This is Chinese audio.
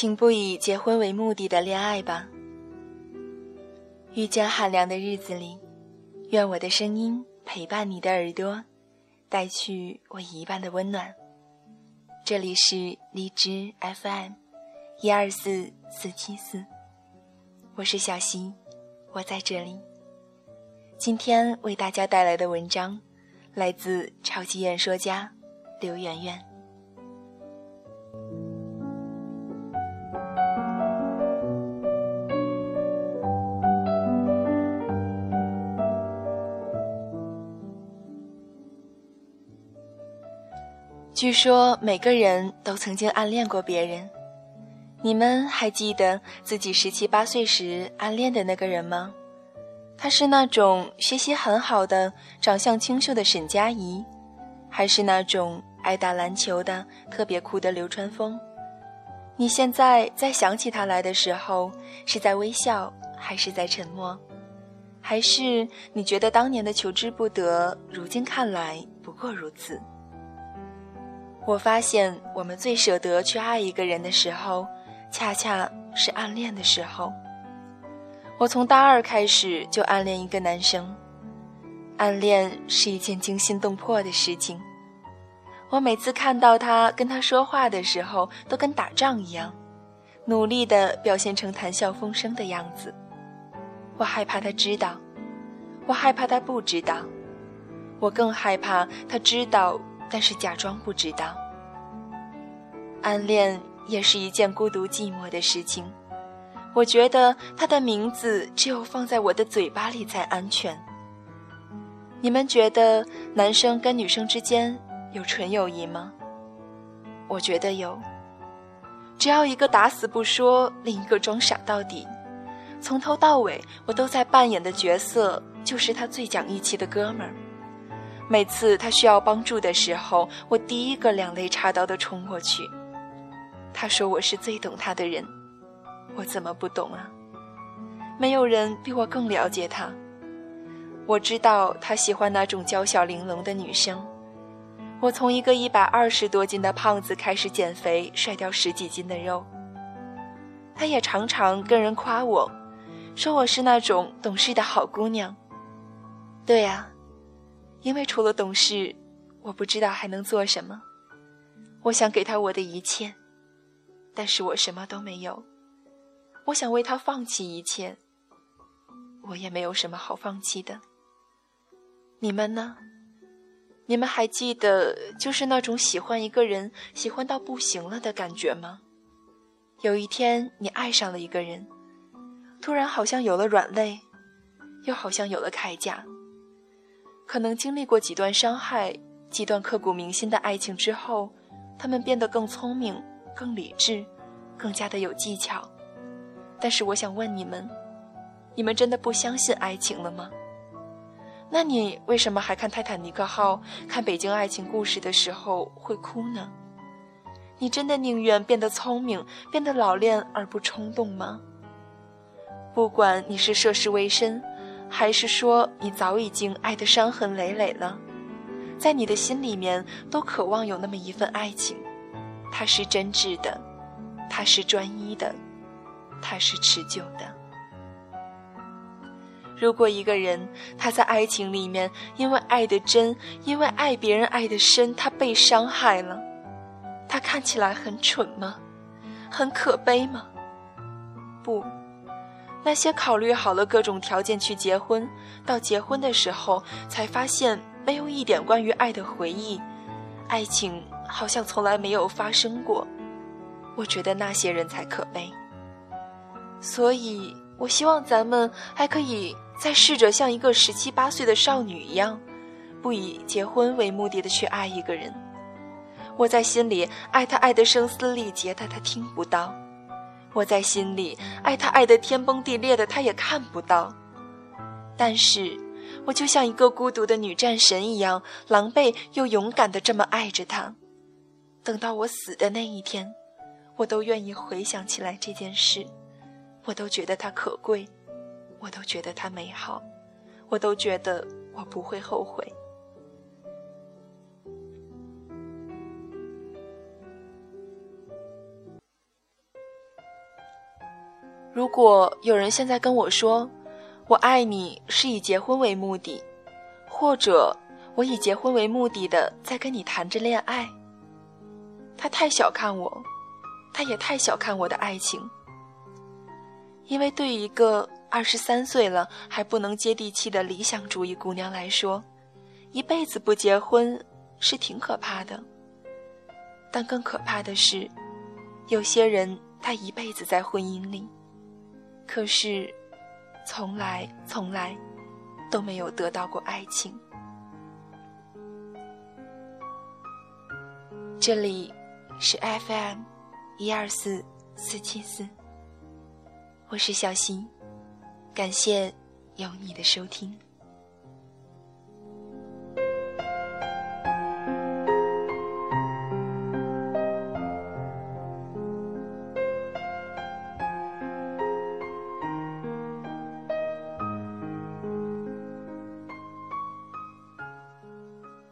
请不以结婚为目的的恋爱吧。遇见寒凉的日子里，愿我的声音陪伴你的耳朵，带去我一半的温暖。这里是荔枝 FM，一二四四七四，我是小溪，我在这里。今天为大家带来的文章，来自超级演说家刘媛媛。据说每个人都曾经暗恋过别人，你们还记得自己十七八岁时暗恋的那个人吗？他是那种学习很好的、长相清秀的沈佳宜，还是那种爱打篮球的、特别酷的流川枫？你现在在想起他来的时候，是在微笑，还是在沉默？还是你觉得当年的求之不得，如今看来不过如此？我发现，我们最舍得去爱一个人的时候，恰恰是暗恋的时候。我从大二开始就暗恋一个男生，暗恋是一件惊心动魄的事情。我每次看到他跟他说话的时候，都跟打仗一样，努力的表现成谈笑风生的样子。我害怕他知道，我害怕他不知道，我更害怕他知道。但是假装不知道，暗恋也是一件孤独寂寞的事情。我觉得他的名字只有放在我的嘴巴里才安全。你们觉得男生跟女生之间有纯友谊吗？我觉得有。只要一个打死不说，另一个装傻到底，从头到尾我都在扮演的角色就是他最讲义气的哥们儿。每次他需要帮助的时候，我第一个两肋插刀的冲过去。他说我是最懂他的人，我怎么不懂啊？没有人比我更了解他。我知道他喜欢那种娇小玲珑的女生。我从一个一百二十多斤的胖子开始减肥，甩掉十几斤的肉。他也常常跟人夸我，说我是那种懂事的好姑娘。对呀。因为除了懂事，我不知道还能做什么。我想给他我的一切，但是我什么都没有。我想为他放弃一切，我也没有什么好放弃的。你们呢？你们还记得就是那种喜欢一个人喜欢到不行了的感觉吗？有一天你爱上了一个人，突然好像有了软肋，又好像有了铠甲。可能经历过几段伤害、几段刻骨铭心的爱情之后，他们变得更聪明、更理智、更加的有技巧。但是我想问你们：你们真的不相信爱情了吗？那你为什么还看《泰坦尼克号》、看《北京爱情故事》的时候会哭呢？你真的宁愿变得聪明、变得老练而不冲动吗？不管你是涉世未深。还是说你早已经爱得伤痕累累了，在你的心里面都渴望有那么一份爱情，它是真挚的，它是专一的，它是持久的。如果一个人他在爱情里面因为爱的真，因为爱别人爱的深，他被伤害了，他看起来很蠢吗？很可悲吗？不。那些考虑好了各种条件去结婚，到结婚的时候才发现没有一点关于爱的回忆，爱情好像从来没有发生过。我觉得那些人才可悲。所以，我希望咱们还可以再试着像一个十七八岁的少女一样，不以结婚为目的的去爱一个人。我在心里爱他，爱得声嘶力竭但，他听不到。我在心里爱他，爱得天崩地裂的，他也看不到。但是，我就像一个孤独的女战神一样，狼狈又勇敢的这么爱着他。等到我死的那一天，我都愿意回想起来这件事，我都觉得它可贵，我都觉得它美好，我都觉得我不会后悔。如果有人现在跟我说“我爱你”是以结婚为目的，或者我以结婚为目的的在跟你谈着恋爱，他太小看我，他也太小看我的爱情。因为对于一个二十三岁了还不能接地气的理想主义姑娘来说，一辈子不结婚是挺可怕的。但更可怕的是，有些人他一辈子在婚姻里，可是从来从来都没有得到过爱情。这里是 FM 一二四四七四。我是小新，感谢有你的收听。